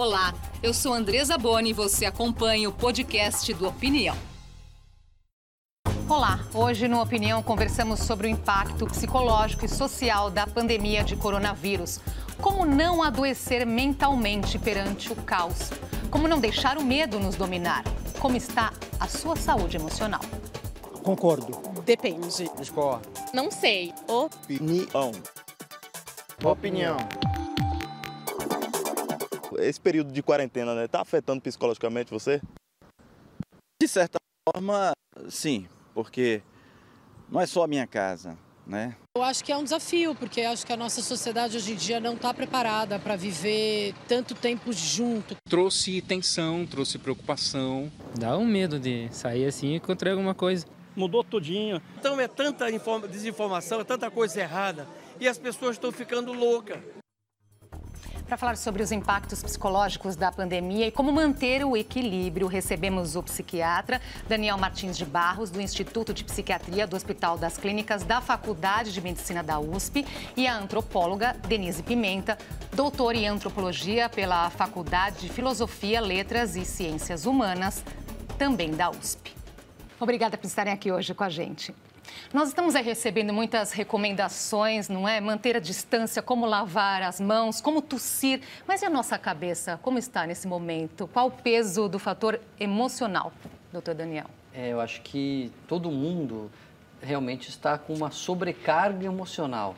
Olá, eu sou Andresa Boni e você acompanha o podcast do Opinião. Olá, hoje no Opinião conversamos sobre o impacto psicológico e social da pandemia de coronavírus. Como não adoecer mentalmente perante o caos? Como não deixar o medo nos dominar? Como está a sua saúde emocional? Concordo. Depende. Discordo. Não sei. Opinião. Opinião esse período de quarentena, né, tá afetando psicologicamente você? De certa forma, sim, porque não é só a minha casa, né? Eu acho que é um desafio, porque acho que a nossa sociedade hoje em dia não está preparada para viver tanto tempo junto. Trouxe tensão, trouxe preocupação. Dá um medo de sair assim e encontrar alguma coisa. Mudou tudinho. Então é tanta desinformação, é tanta coisa errada e as pessoas estão ficando loucas. Para falar sobre os impactos psicológicos da pandemia e como manter o equilíbrio, recebemos o psiquiatra Daniel Martins de Barros, do Instituto de Psiquiatria do Hospital das Clínicas da Faculdade de Medicina da USP, e a antropóloga Denise Pimenta, doutora em antropologia pela Faculdade de Filosofia, Letras e Ciências Humanas, também da USP. Obrigada por estarem aqui hoje com a gente. Nós estamos recebendo muitas recomendações, não é? Manter a distância, como lavar as mãos, como tossir. Mas e a nossa cabeça? Como está nesse momento? Qual o peso do fator emocional, doutor Daniel? É, eu acho que todo mundo realmente está com uma sobrecarga emocional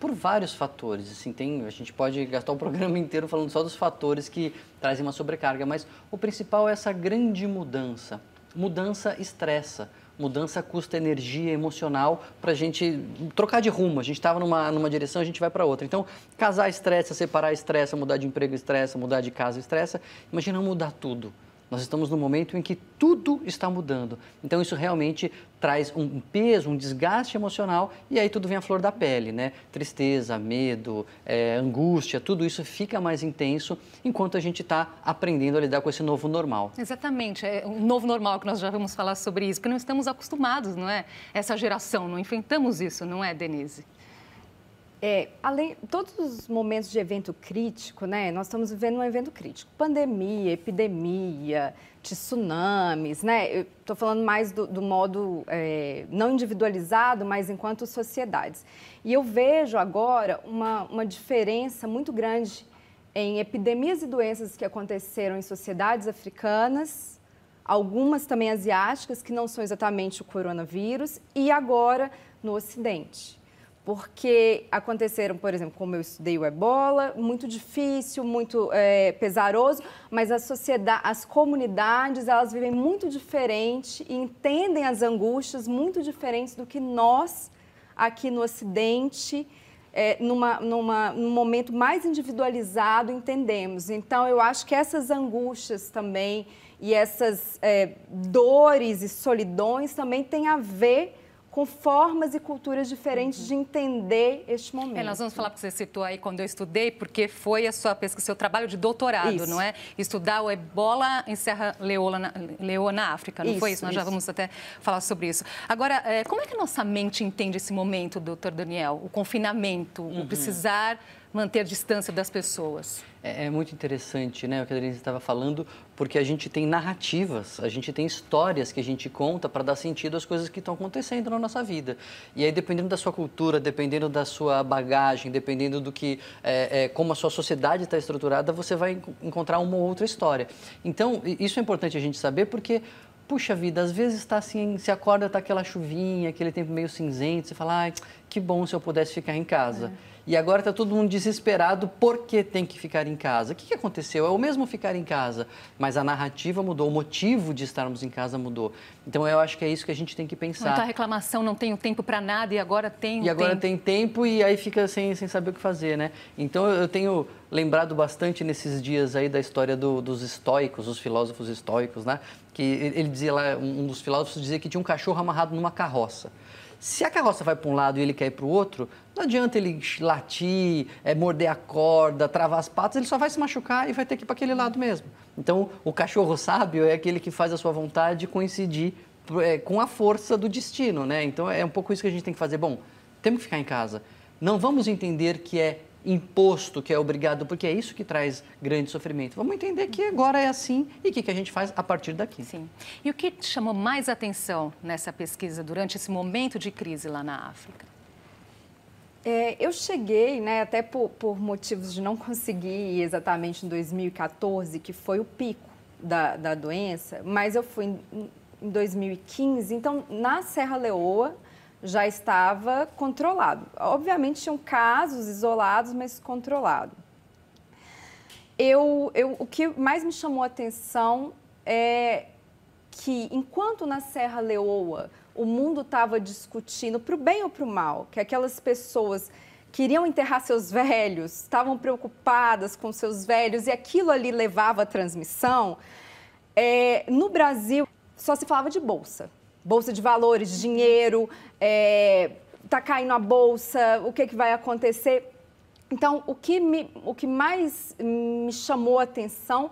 por vários fatores. Assim, tem, a gente pode gastar o programa inteiro falando só dos fatores que trazem uma sobrecarga, mas o principal é essa grande mudança. Mudança estressa mudança custa energia emocional para a gente trocar de rumo. A gente estava numa, numa direção, a gente vai para outra. Então, casar estressa, separar estressa, mudar de emprego estressa, mudar de casa estressa. Imagina mudar tudo. Nós estamos num momento em que tudo está mudando. Então isso realmente traz um peso, um desgaste emocional e aí tudo vem à flor da pele, né? Tristeza, medo, é, angústia, tudo isso fica mais intenso enquanto a gente está aprendendo a lidar com esse novo normal. Exatamente, é um novo normal que nós já vamos falar sobre isso, porque não estamos acostumados, não é? Essa geração, não enfrentamos isso, não é, Denise? É, além todos os momentos de evento crítico, né? Nós estamos vivendo um evento crítico, pandemia, epidemia, tsunamis, né? Estou falando mais do, do modo é, não individualizado, mas enquanto sociedades. E eu vejo agora uma, uma diferença muito grande em epidemias e doenças que aconteceram em sociedades africanas, algumas também asiáticas, que não são exatamente o coronavírus, e agora no Ocidente porque aconteceram, por exemplo, como eu estudei o ebola, muito difícil, muito é, pesaroso, mas a sociedade, as comunidades, elas vivem muito diferente e entendem as angústias muito diferentes do que nós aqui no Ocidente, é, numa, numa, num momento mais individualizado, entendemos. Então, eu acho que essas angústias também e essas é, dores e solidões também têm a ver com formas e culturas diferentes uhum. de entender este momento. É, nós vamos falar, porque você citou aí quando eu estudei, porque foi a sua pesquisa, seu trabalho de doutorado, isso. não é? Estudar o ebola em Serra Leoa, Leoa na África, não isso, foi isso? Nós isso. já vamos até falar sobre isso. Agora, é, como é que a nossa mente entende esse momento, doutor Daniel? O confinamento, uhum. o precisar manter distância das pessoas? É, é, muito interessante, né, o que a Denise estava falando, porque a gente tem narrativas, a gente tem histórias que a gente conta para dar sentido às coisas que estão acontecendo na nossa vida. E aí, dependendo da sua cultura, dependendo da sua bagagem, dependendo do que, é, é, como a sua sociedade está estruturada, você vai encontrar uma ou outra história. Então, isso é importante a gente saber, porque puxa vida, às vezes está assim, se acorda, está aquela chuvinha, aquele tempo meio cinzento, você fala, ai, que bom se eu pudesse ficar em casa. É e agora está todo mundo desesperado porque tem que ficar em casa. O que, que aconteceu? É o mesmo ficar em casa, mas a narrativa mudou, o motivo de estarmos em casa mudou. Então eu acho que é isso que a gente tem que pensar. Muita reclamação, não tenho tempo para nada e agora tem E agora tempo. tem tempo e aí fica sem, sem saber o que fazer, né? Então eu tenho lembrado bastante nesses dias aí da história do, dos estoicos, os filósofos estoicos, né? Que ele dizia lá, um dos filósofos dizia que tinha um cachorro amarrado numa carroça. Se a carroça vai para um lado e ele quer ir para o outro, não adianta ele latir, é, morder a corda, travar as patas, ele só vai se machucar e vai ter que ir para aquele lado mesmo. Então, o cachorro sábio é aquele que faz a sua vontade coincidir é, com a força do destino, né? Então, é um pouco isso que a gente tem que fazer. Bom, temos que ficar em casa. Não vamos entender que é imposto, que é obrigado, porque é isso que traz grande sofrimento. Vamos entender que agora é assim e o que, que a gente faz a partir daqui. Sim. E o que chamou mais atenção nessa pesquisa durante esse momento de crise lá na África? É, eu cheguei, né, até por, por, motivos de não conseguir exatamente em 2014, que foi o pico da, da doença, mas eu fui em, em 2015, então na Serra Leoa já estava controlado. Obviamente tinham casos isolados, mas controlado. Eu, eu, o que mais me chamou a atenção é que enquanto na Serra Leoa o mundo estava discutindo, para o bem ou para o mal, que aquelas pessoas queriam enterrar seus velhos, estavam preocupadas com seus velhos e aquilo ali levava a transmissão, é, no Brasil só se falava de bolsa. Bolsa de valores, dinheiro, é, tá caindo a bolsa, o que, que vai acontecer. Então, o que, me, o que mais me chamou a atenção,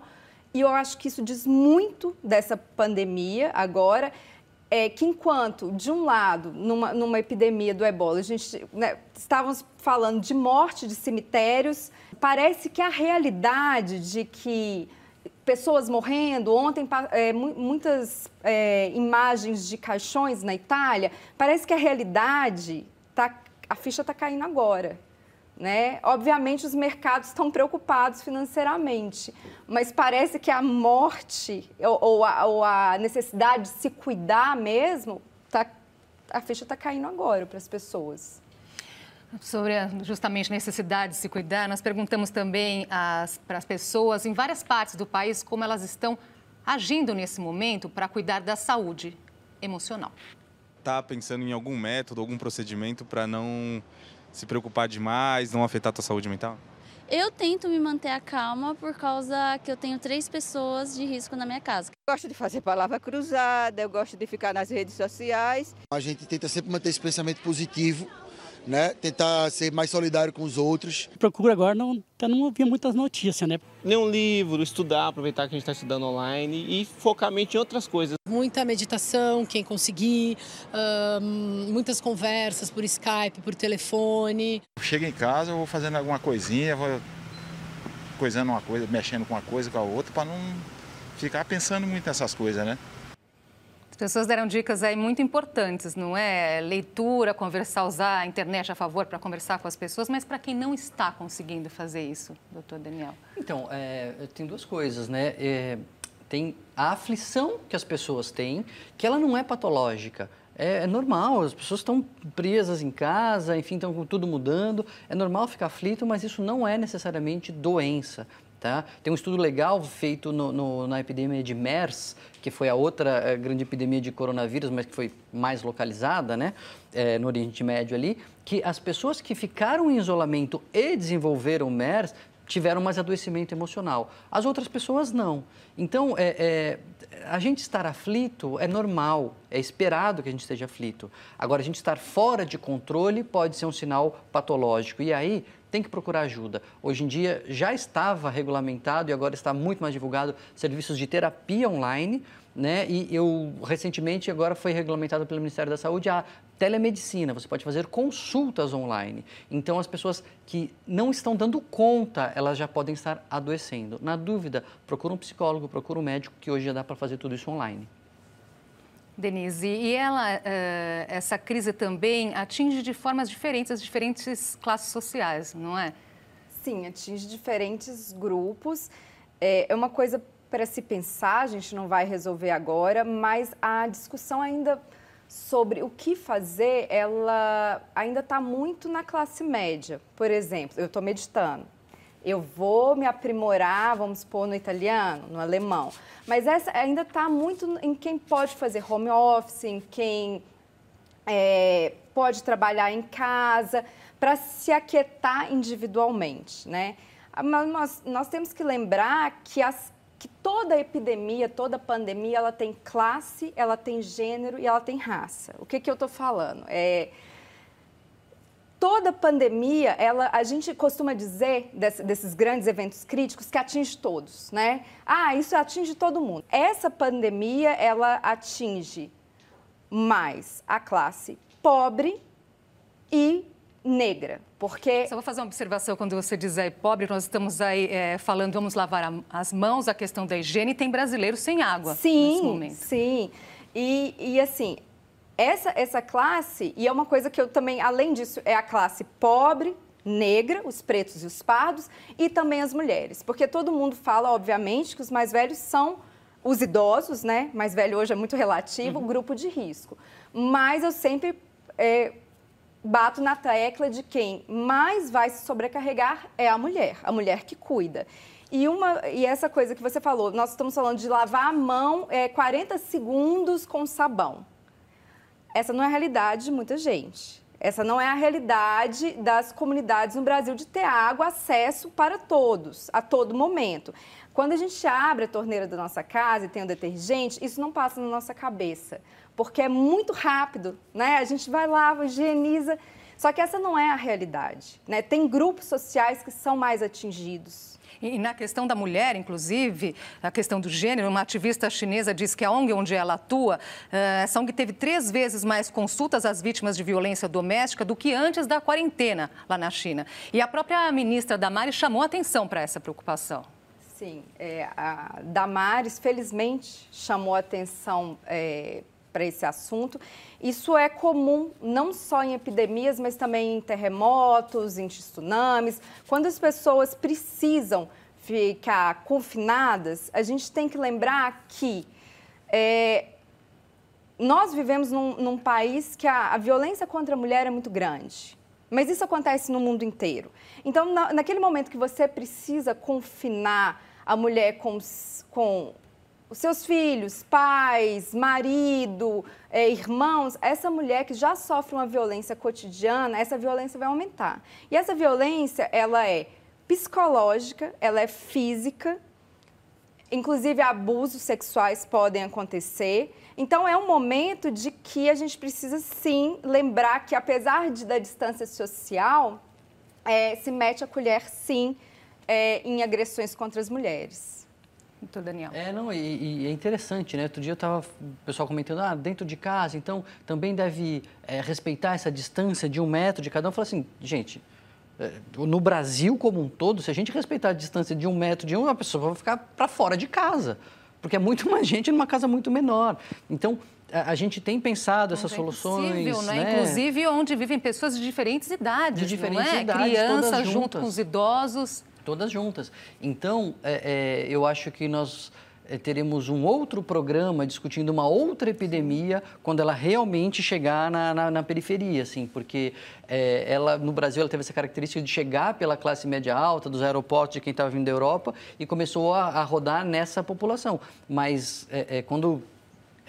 e eu acho que isso diz muito dessa pandemia agora, é que enquanto, de um lado, numa, numa epidemia do ebola, a gente né, estávamos falando de morte de cemitérios, parece que a realidade de que pessoas morrendo, ontem é, muitas é, imagens de caixões na Itália, parece que a realidade, tá, a ficha está caindo agora. Né? Obviamente, os mercados estão preocupados financeiramente, mas parece que a morte ou, ou, a, ou a, necessidade de se cuidar mesmo, tá, a ficha está caindo agora para as pessoas. Sobre a, justamente a necessidade de se cuidar, nós perguntamos também para as pessoas em várias partes do país como elas estão agindo nesse momento para cuidar da saúde emocional. Está pensando em algum método, algum procedimento para não se preocupar demais, não afetar a tua saúde mental? Eu tento me manter a calma por causa que eu tenho três pessoas de risco na minha casa. Eu gosto de fazer palavra cruzada, eu gosto de ficar nas redes sociais. A gente tenta sempre manter esse pensamento positivo, né? Tentar ser mais solidário com os outros. Procuro agora não, não ouvir muitas notícias, né? Ler um livro, estudar, aproveitar que a gente está estudando online e focar mente em outras coisas. Muita meditação, quem conseguir, muitas conversas por Skype, por telefone. Chego em casa, eu vou fazendo alguma coisinha, vou coisando uma coisa, mexendo com uma coisa com a outra, para não ficar pensando muito nessas coisas, né? Pessoas deram dicas aí muito importantes, não é? Leitura, conversar, usar a internet a favor para conversar com as pessoas, mas para quem não está conseguindo fazer isso, doutor Daniel? Então, é, tem duas coisas, né? É, tem a aflição que as pessoas têm, que ela não é patológica. É, é, normal, as pessoas estão presas em casa, enfim, estão com tudo mudando. É normal ficar aflito, mas isso não é necessariamente doença. Tá? Tem um estudo legal feito no, no, na epidemia de MERS, que foi a outra eh, grande epidemia de coronavírus, mas que foi mais localizada né? É, no Oriente Médio ali, que as pessoas que ficaram em isolamento e desenvolveram MERS tiveram mais adoecimento emocional. As outras pessoas não. Então, é, é, a gente estar aflito é normal, é esperado que a gente esteja aflito. Agora, a gente estar fora de controle pode ser um sinal patológico. E aí, tem que procurar ajuda. Hoje em dia já estava regulamentado e agora está muito mais divulgado serviços de terapia online, né? E eu recentemente agora foi regulamentado pelo Ministério da Saúde a telemedicina. Você pode fazer consultas online. Então as pessoas que não estão dando conta, elas já podem estar adoecendo. Na dúvida, procura um psicólogo, procura um médico, que hoje já dá para fazer tudo isso online. Denise, e ela, eh, essa crise também atinge de formas diferentes as diferentes classes sociais, não é? Sim, atinge diferentes grupos. É, é uma coisa para se pensar, a gente não vai resolver agora, mas a discussão ainda sobre o que fazer, ela ainda está muito na classe média. Por exemplo, eu estou meditando eu vou me aprimorar, vamos supor, no italiano, no alemão. Mas essa ainda está muito em quem pode fazer home office, em quem é, pode trabalhar em casa, para se aquietar individualmente, né? Mas nós, nós temos que lembrar que, as, que toda epidemia, toda pandemia, ela tem classe, ela tem gênero e ela tem raça. O que, que eu estou falando? É, toda pandemia, ela, a gente costuma dizer desse, desses grandes eventos críticos que atinge todos, né? Ah, isso atinge todo mundo. Essa pandemia, ela atinge mais a classe pobre e negra, porque... Só vou fazer uma observação quando você diz aí pobre, nós estamos aí é, falando, vamos lavar a, as mãos, a questão da higiene, e tem brasileiro sem água sim, nesse momento. Sim, e, e assim, essa, essa classe, e é uma coisa que eu também, além disso, é a classe pobre, negra, os pretos e os pardos, e também as mulheres. Porque todo mundo fala, obviamente, que os mais velhos são os idosos, né? Mais velho hoje é muito relativo, uhum. grupo de risco. Mas eu sempre é, bato na tecla de quem mais vai se sobrecarregar é a mulher, a mulher que cuida. E, uma, e essa coisa que você falou, nós estamos falando de lavar a mão é, 40 segundos com sabão. Essa não é a realidade de muita gente. Essa não é a realidade das comunidades no Brasil de ter água, acesso para todos, a todo momento. Quando a gente abre a torneira da nossa casa e tem o detergente, isso não passa na nossa cabeça, porque é muito rápido, né? A gente vai lá, higieniza. Só que essa não é a realidade, né? Tem grupos sociais que são mais atingidos. E na questão da mulher, inclusive, a questão do gênero, uma ativista chinesa diz que a ONG onde ela atua, eh, essa ONG teve três vezes mais consultas às vítimas de violência doméstica do que antes da quarentena lá na China. E a própria ministra Damares chamou atenção para essa preocupação. Sim, é, a Damares, felizmente, chamou atenção é, para esse assunto. Isso é comum não só em epidemias, mas também em terremotos, em tsunamis. Quando as pessoas precisam ficar confinadas, a gente tem que lembrar que é, nós vivemos num, num, país que a, a violência contra a mulher é muito grande. Mas isso acontece no mundo inteiro. Então, na, naquele momento que você precisa confinar a mulher com, com os seus filhos, pais, marido, é, irmãos, essa mulher que já sofre uma violência cotidiana, essa violência vai aumentar. E essa violência, ela é psicológica, ela é física, inclusive abusos sexuais podem acontecer. Então é um momento de que a gente precisa sim lembrar que apesar de, da distância social, é, se mete a colher sim é, em agressões contra as mulheres. Então, Daniel. É, não, e, e, é interessante, né? Outro dia eu estava, o pessoal comentando, ah, dentro de casa, então também deve é, respeitar essa distância de um metro de cada um. Eu falei assim, gente, é, no Brasil como um todo, se a gente respeitar a distância de um metro de um, a pessoa vai ficar para fora de casa, porque é muito mais gente numa casa muito menor. Então, a, gente tem pensado essas é soluções. Possível, né? né? Inclusive onde vivem pessoas de diferentes idades. De diferentes é? idades. Crianças junto com os idosos todas juntas. Então, é, é, eu acho que nós é, teremos um outro programa discutindo uma outra epidemia quando ela realmente chegar na, na, na periferia, assim, porque é, ela no Brasil ela teve essa característica de chegar pela classe média alta dos aeroportos de quem estava vindo da Europa e começou a, a rodar nessa população. Mas é, é quando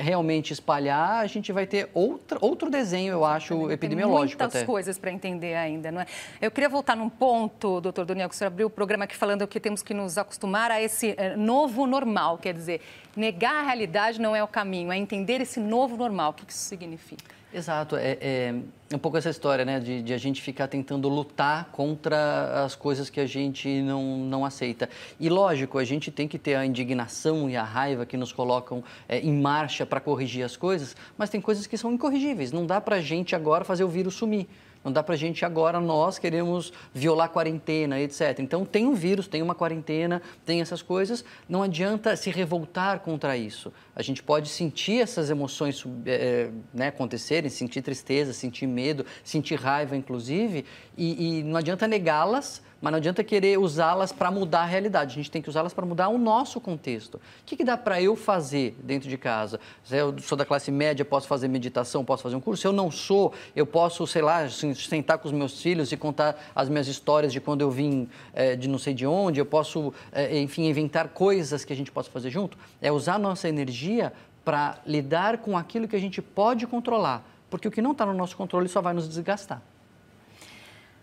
realmente espalhar, a gente vai ter outra, outro desenho, eu acho, epidemiológico muitas até. coisas para entender ainda, não é? Eu queria voltar num ponto, doutor Daniel, que o senhor abriu o programa aqui falando que temos que nos acostumar a esse eh, novo normal, quer dizer, negar a realidade não é o caminho, é entender esse novo normal. O que isso significa? Exato, é, é, um pouco essa história, né, de, de, a gente ficar tentando lutar contra as coisas que a gente não, não aceita. E lógico, a gente tem que ter a indignação e a raiva que nos colocam é, em marcha para corrigir as coisas, mas tem coisas que são incorrigíveis. Não dá para a gente agora fazer o vírus sumir. Não dá para a gente agora, nós queremos violar a quarentena, etc. Então, tem um vírus, tem uma quarentena, tem essas coisas. Não adianta se revoltar contra isso. A gente pode sentir essas emoções é, né, acontecerem, sentir tristeza, sentir medo, sentir raiva, inclusive, e, e não adianta negá-las mas não adianta querer usá-las para mudar a realidade. A gente tem que usá-las para mudar o nosso contexto. O que, que dá para eu fazer dentro de casa? Se eu sou da classe média, posso fazer meditação, posso fazer um curso. Se eu não sou, eu posso, sei lá, sentar com os meus filhos e contar as minhas histórias de quando eu vim é, de não sei de onde. Eu posso, é, enfim, inventar coisas que a gente possa fazer junto. É usar a nossa energia para lidar com aquilo que a gente pode controlar. Porque o que não está no nosso controle só vai nos desgastar.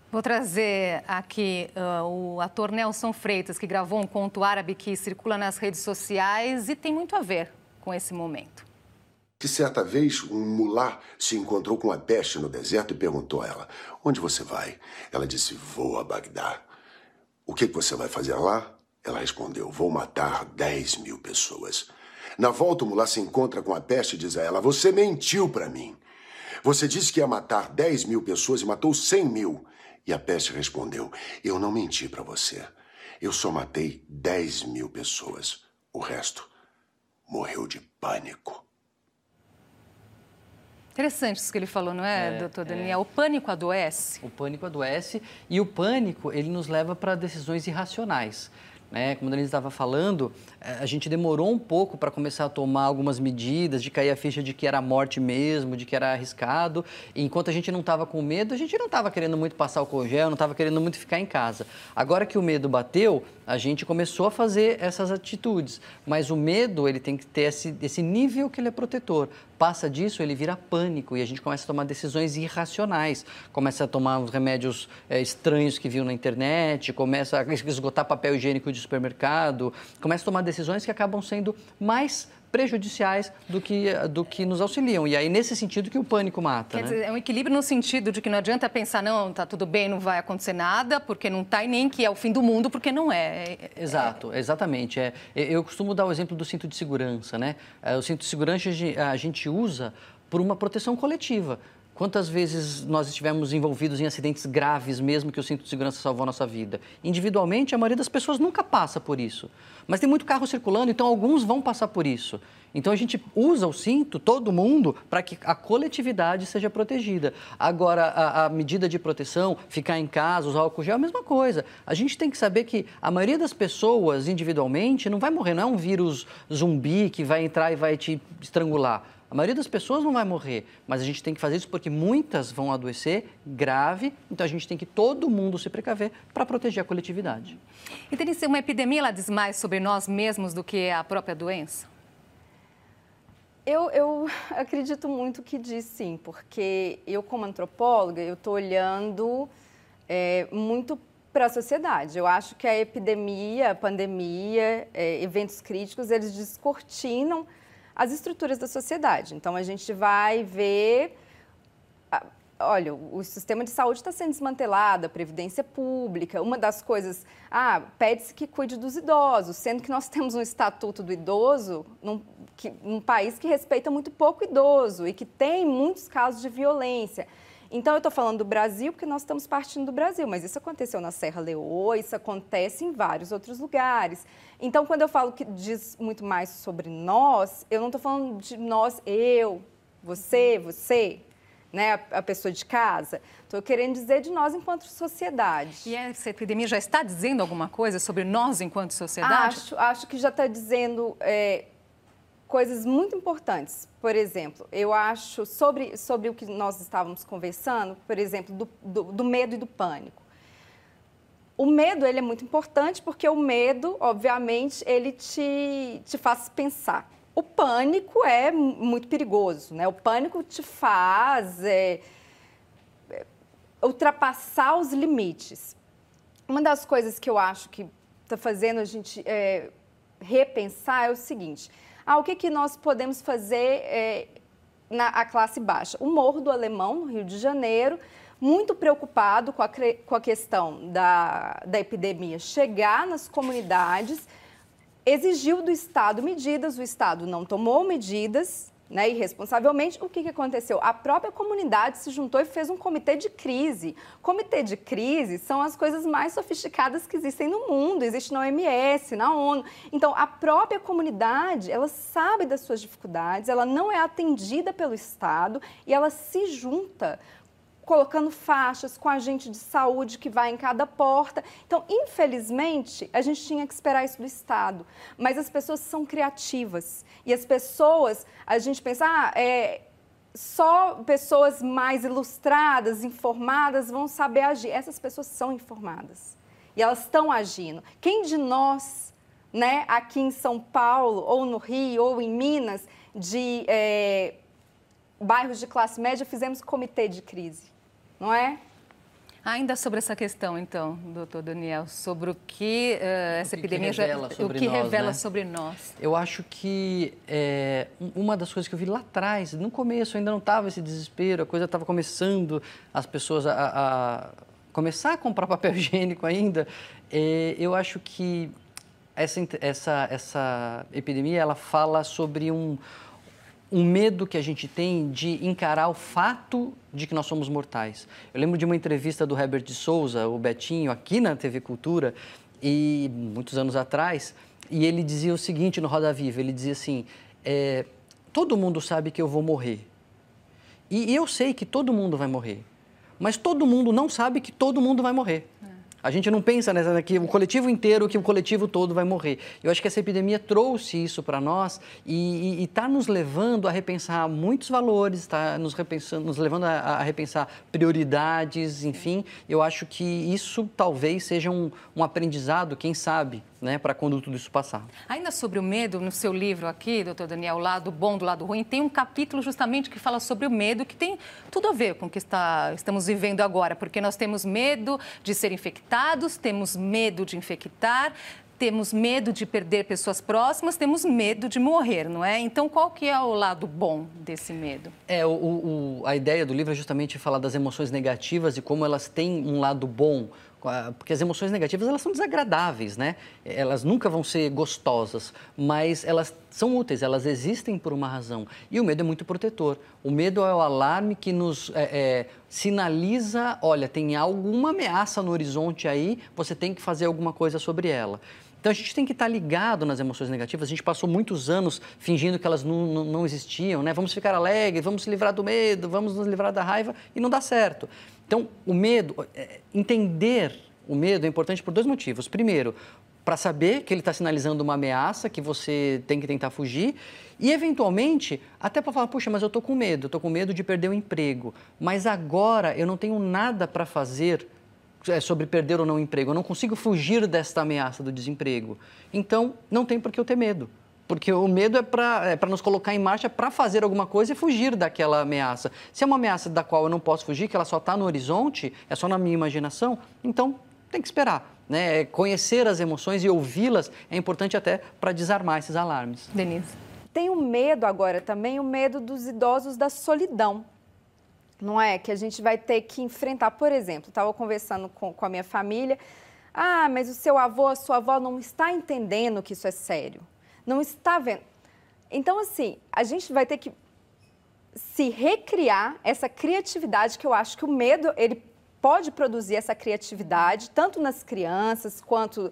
Vou trazer aqui uh, o ator Nelson Freitas, que gravou um conto árabe que circula nas redes sociais e tem muito a ver com esse momento. Que certa vez um mulá se encontrou com a peste no deserto e perguntou a ela: Onde você vai? Ela disse: Vou a Bagdá. O que você vai fazer lá? Ela respondeu: Vou matar 10 mil pessoas. Na volta, o mulá se encontra com a peste e diz a ela: Você mentiu para mim. Você disse que ia matar 10 mil pessoas e matou 100 mil. E a peste respondeu: Eu não menti para você. Eu só matei 10 mil pessoas. O resto morreu de pânico. Interessante isso que ele falou, não é, É, doutor é. Daniel? O pânico adoece. O pânico adoece e o pânico ele nos leva para decisões irracionais. Né? Como a Denise estava falando, eh, a gente demorou um pouco para começar a tomar algumas medidas, de cair a ficha de que era morte mesmo, de que era arriscado. E enquanto a gente não estava com medo, a gente não estava querendo muito passar o cogel, não estava querendo muito ficar em casa. Agora que o medo bateu, a gente começou a fazer essas atitudes. Mas o medo ele tem que ter esse, esse nível que ele é protetor. Passa disso, ele vira pânico e a gente começa a tomar decisões irracionais. Começa a tomar os remédios eh, estranhos que viu na internet, começa a esgotar papel higiênico de supermercado, começa a tomar decisões que acabam sendo mais prejudiciais do que, do que nos auxiliam. E aí, nesse sentido, que o pânico mata. Quer né? dizer, é um equilíbrio no sentido de que não adianta pensar, não, tá tudo bem, não vai acontecer nada, porque não tá, e nem que é o fim do mundo, porque não é. É- Exato, exatamente. É, eu costumo dar o exemplo do cinto de segurança, né? É, O cinto de segurança a gente usa por uma proteção coletiva. Quantas vezes nós estivemos envolvidos em acidentes graves, mesmo que o cinto de segurança salvou a nossa vida? Individualmente, a maioria das pessoas nunca passa por isso. Mas tem muito carro circulando, então alguns vão passar por isso. Então a gente usa o cinto, todo mundo, para que a coletividade seja protegida. Agora, a, a medida de proteção, ficar em casa, usar álcool gel, é a mesma coisa. A gente tem que saber que a maioria das pessoas, individualmente, não vai morrer, não é um vírus zumbi que vai entrar e vai te estrangular. A maioria das pessoas não vai morrer, mas a gente tem que fazer isso porque muitas vão adoecer grave, então a gente tem que todo mundo se precaver para proteger a coletividade. E Denise, uma epidemia ela diz mais sobre nós mesmos do que a própria doença? Eu, eu acredito muito que diz sim, porque eu, como antropóloga, eu estou olhando é, muito para a sociedade. Eu acho que a epidemia, a pandemia, é, eventos críticos, eles descortinam as estruturas da sociedade. Então, a gente vai ver olha, o sistema de saúde está sendo desmantelado, a previdência pública. Uma das coisas, ah, pede-se que cuide dos idosos, sendo que nós temos um estatuto do idoso num, que, num país que respeita muito pouco idoso e que tem muitos casos de violência. Então, eu estou falando do Brasil porque nós estamos partindo do Brasil, mas isso aconteceu na Serra Leoa, isso acontece em vários outros lugares. Então, quando eu falo que diz muito mais sobre nós, eu não estou falando de nós, eu, você, você, né, a, pessoa de casa. Estou querendo dizer de nós enquanto sociedade. E essa epidemia já está dizendo alguma coisa sobre nós enquanto sociedade? Acho, acho que já está dizendo é, coisas muito importantes. Por exemplo, eu acho sobre, sobre o que nós estávamos conversando, por exemplo, do, do, do medo e do pânico. O medo ele é muito importante porque o medo, obviamente, ele te, te faz pensar. O pânico é mu- muito perigoso, né? O pânico te faz é, é, ultrapassar os limites. Uma das coisas que eu acho que está fazendo a gente é, repensar é o seguinte: ah, o que, que nós podemos fazer é, na a classe baixa? O Morro do Alemão, no Rio de Janeiro, muito preocupado com a, com a questão da, da epidemia chegar nas comunidades, exigiu do Estado medidas, o Estado não tomou medidas, né, irresponsavelmente. O que, que aconteceu? A própria comunidade se juntou e fez um comitê de crise. Comitê de crise são as coisas mais sofisticadas que existem no mundo, existe na OMS, na ONU. Então, a própria comunidade, ela sabe das suas dificuldades, ela não é atendida pelo Estado e ela se junta colocando faixas com agente de saúde que vai em cada porta. Então, infelizmente, a gente tinha que esperar isso do Estado. Mas as pessoas são criativas. E as pessoas, a gente pensa, ah, é, só pessoas mais ilustradas, informadas vão saber agir. Essas pessoas são informadas. E elas estão agindo. Quem de nós, né, aqui em São Paulo, ou no Rio, ou em Minas, de é, bairros de classe média, fizemos comitê de crise? Não é? Ainda sobre essa questão, então, doutor Daniel, sobre o que eh, essa que epidemia revela já, sobre o que nós, revela né? sobre nós. Eu acho que é, um- uma das coisas que eu vi lá atrás, no começo ainda não estava esse desespero, a coisa estava começando, as pessoas a, a começar a comprar papel higiênico ainda. é, eu acho que essa, essa, essa epidemia ela fala sobre um, um medo que a gente tem de encarar o fato de que nós somos mortais. Eu lembro de uma entrevista do Herbert de Souza, o Betinho, aqui na TV Cultura, e muitos anos atrás, e ele dizia o seguinte no Roda Viva, ele dizia assim, é, todo mundo sabe que eu vou morrer. E, e eu sei que todo mundo vai morrer. Mas todo mundo não sabe que todo mundo vai morrer. A gente não pensa nessa, que o coletivo inteiro, que o coletivo todo vai morrer. Eu acho que essa epidemia trouxe isso para nós e está nos levando a repensar muitos valores, está nos, nos levando a, a, repensar prioridades, enfim. Eu acho que isso talvez seja um, um aprendizado, quem sabe, né, para quando tudo isso passar. Ainda sobre o medo, no seu livro aqui, doutor Daniel, o lado bom do lado ruim, tem um capítulo justamente que fala sobre o medo, que tem tudo a ver com o que está, estamos vivendo agora, porque nós temos medo de ser infectados, temos medo de infectar, temos medo de perder pessoas próximas, temos medo de morrer, não é? Então, qual que é o lado bom desse medo? É, o, o, a ideia do livro é justamente falar das emoções negativas e como elas têm um lado bom porque as emoções negativas elas são desagradáveis, né? Elas nunca vão ser gostosas, mas elas são úteis, elas existem por uma razão. E o medo é muito protetor. O medo é o alarme que nos é, é, sinaliza, olha, tem alguma ameaça no horizonte aí, você tem que fazer alguma coisa sobre ela. Então a gente tem que estar ligado nas emoções negativas. A gente passou muitos anos fingindo que elas não, não, não existiam, né? Vamos ficar alegres, vamos se livrar do medo, vamos nos livrar da raiva e não dá certo. Então, o medo, é, entender o medo é importante por dois motivos. Primeiro, para saber que ele está sinalizando uma ameaça, que você tem que tentar fugir, e eventualmente até para falar, puxa, mas eu estou com medo, estou com medo de perder o emprego, mas agora eu não tenho nada para fazer é, sobre perder ou não o emprego, eu não consigo fugir desta ameaça do desemprego. Então, não tem por que eu ter medo. Porque o medo é para é nos colocar em marcha para fazer alguma coisa e fugir daquela ameaça. Se é uma ameaça da qual eu não posso fugir, que ela só está no horizonte, é só na minha imaginação, então tem que esperar. Né? Conhecer as emoções e ouvi-las é importante até para desarmar esses alarmes. Denise. Tem o um medo agora também, o medo dos idosos da solidão. Não é? Que a gente vai ter que enfrentar. Por exemplo, estava conversando com, com a minha família. Ah, mas o seu avô, a sua avó não está entendendo que isso é sério não está vendo. Então, assim, a gente vai ter que se recriar essa criatividade que eu acho que o medo, ele pode produzir essa criatividade, tanto nas crianças, quanto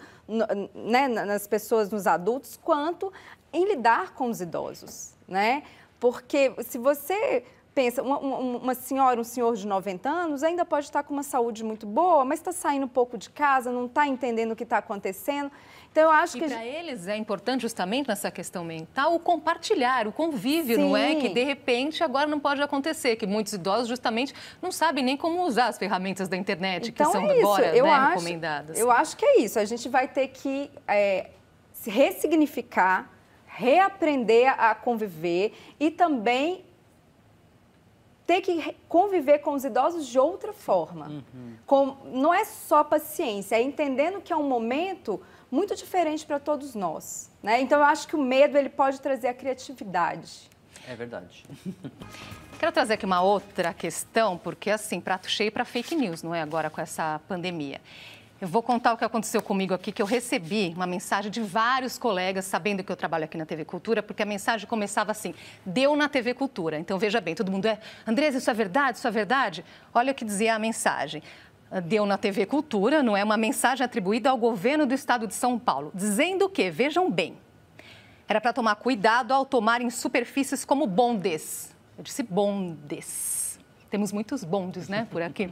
né, nas pessoas, nos adultos, quanto em lidar com os idosos, né? Porque se você pensa, uma, uma, senhora, um senhor de 90 anos ainda pode estar com uma saúde muito boa, mas está saindo pouco de casa, não está entendendo o que está acontecendo. Então, eu acho e que. para gente... eles é importante, justamente nessa questão mental, o compartilhar, o convívio, Sim. não é? Que de repente agora não pode acontecer, que muitos idosos justamente não sabem nem como usar as ferramentas da internet então, que são é agora eu né, acho, recomendadas. Eu acho que é isso. A gente vai ter que é, se ressignificar, reaprender a conviver e também ter que conviver com os idosos de outra forma. Uhum. Com, não é só paciência, é entendendo que é um momento muito diferente para todos nós. Né? Então, eu acho que o medo ele pode trazer a criatividade. É verdade. Quero trazer aqui uma outra questão, porque assim, prato cheio para fake news, não é agora com essa pandemia. Eu vou contar o que aconteceu comigo aqui, que eu recebi uma mensagem de vários colegas, sabendo que eu trabalho aqui na TV Cultura, porque a mensagem começava assim, deu na TV Cultura. Então, veja bem, todo mundo é, Andrés, isso é verdade, isso é verdade? Olha o que dizia a mensagem. Deu na TV Cultura, não é uma mensagem atribuída ao governo do estado de São Paulo, dizendo que, vejam bem, era para tomar cuidado ao tomar em superfícies como bondes. Eu disse bondes. Temos muitos bondes, né, por aqui.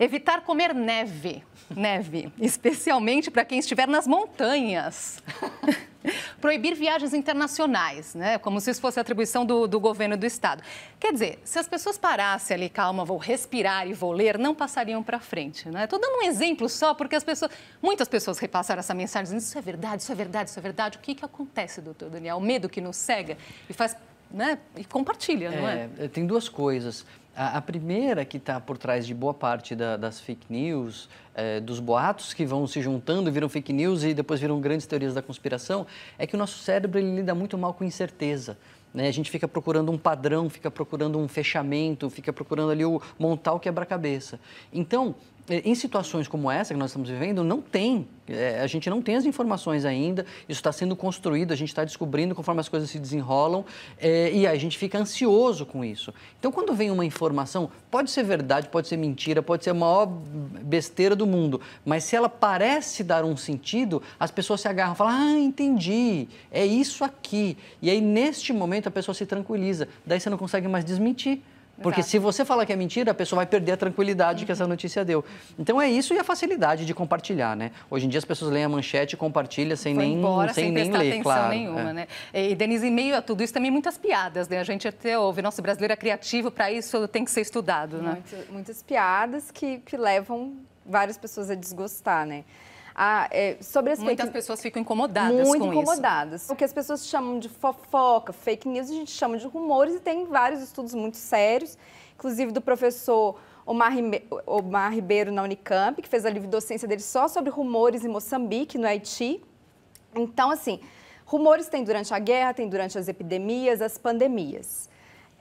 Evitar comer neve, neve, especialmente para quem estiver nas montanhas. Proibir viagens internacionais, né? como se isso fosse atribuição do, do, governo do estado. Quer dizer, se as pessoas parassem ali, calma, vou respirar e vou ler, não passariam para frente. Estou né? dando um exemplo só, porque as pessoas, muitas pessoas repassaram essa mensagem dizendo isso é verdade, isso é verdade, isso é verdade. O que, que acontece, doutor Daniel? O medo que nos cega e faz né? e compartilha, não é? é? Tem duas coisas. A, a primeira que está por trás de boa parte da, das fake news, é, dos boatos que vão se juntando, viram fake news e depois viram grandes teorias da conspiração, é que o nosso cérebro ele lida muito mal com incerteza. Né? A gente fica procurando um padrão, fica procurando um fechamento, fica procurando ali o montar o quebra-cabeça. Então, em situações como essa que nós estamos vivendo, não tem, é, a gente não tem as informações ainda, isso está sendo construído, a gente está descobrindo conforme as coisas se desenrolam é, e a gente fica ansioso com isso. Então, quando vem uma informação, pode ser verdade, pode ser mentira, pode ser a maior besteira do mundo, mas se ela parece dar um sentido, as pessoas se agarram e falam: Ah, entendi, é isso aqui. E aí, neste momento, a pessoa se tranquiliza, daí você não consegue mais desmentir. Porque Exato. se você falar que é mentira, a pessoa vai perder a tranquilidade uhum. que essa notícia deu. Então é isso e a facilidade de compartilhar, né? Hoje em dia as pessoas leem a manchete e compartilham sem Foi nem, embora, sem, sem nem ler, atenção claro. nenhuma, é. né? E Denise, em meio a tudo isso também muitas piadas, né? A gente até ouve, nosso brasileiro é criativo, para isso tem que ser estudado, né? Muito, muitas piadas que, que levam várias pessoas a desgostar, né? Ah, é, sobre as Muitas fake... pessoas ficam incomodadas Muito com incomodadas. Isso. O que as pessoas chamam de fofoca, fake news, a gente chama de rumores e tem vários estudos muito sérios inclusive do professor Omar, Omar Ribeiro na Unicamp, que fez a livre docência dele só sobre rumores em Moçambique, no Haiti. Então, assim, rumores tem durante a guerra, tem durante as epidemias, as pandemias.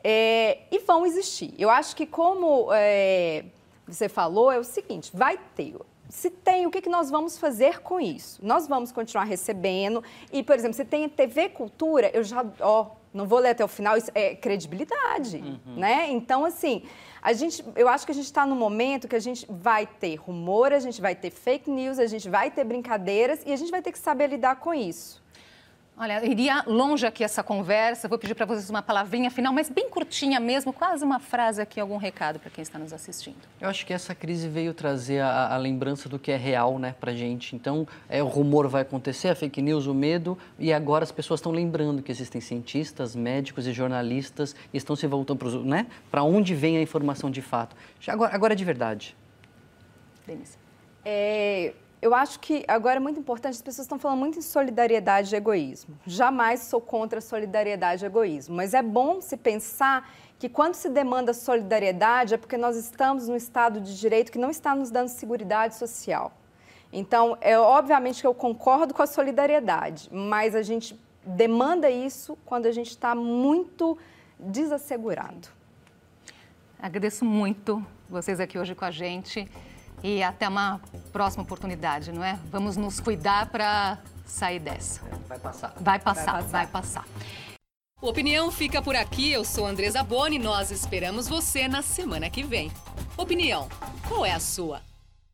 É, e vão existir. Eu acho que, como é, você falou, é o seguinte: vai ter. Se tem, o que, que nós vamos fazer com isso? Nós vamos continuar recebendo. E, por exemplo, se tem TV Cultura, eu já, ó, não vou ler até o final, isso é credibilidade, uhum. né? Então, assim, a gente, eu acho que a gente está no momento que a gente vai ter rumor, a gente vai ter fake news, a gente vai ter brincadeiras e a gente vai ter que saber lidar com isso. Olha, iria longe aqui essa conversa. Vou pedir para vocês uma palavrinha final, mas bem curtinha mesmo, quase uma frase aqui, algum recado para quem está nos assistindo. Eu acho que essa crise veio trazer a, a lembrança do que é real, né, para gente. Então, é, o rumor vai acontecer, a fake news, o medo, e agora as pessoas estão lembrando que existem cientistas, médicos e jornalistas e estão se voltando para né, onde vem a informação de fato. Agora, agora é de verdade. Denise. É, eu acho que agora é muito importante, as pessoas estão falando muito em solidariedade e egoísmo. Jamais sou contra solidariedade e egoísmo, mas é bom se pensar que quando se demanda solidariedade é porque nós estamos num estado de direito que não está nos dando segurança social. Então, é obviamente que eu concordo com a solidariedade, mas a gente demanda isso quando a gente está muito desassegurado. Agradeço muito vocês aqui hoje com a gente e até uma próxima oportunidade, não é? Vamos nos cuidar para sair dessa. Vai passar. Vai passar, vai passar. Vai passar. O Opinião fica por aqui. Eu sou Andresa Boni. Nós esperamos você na semana que vem. Opinião, qual é a sua?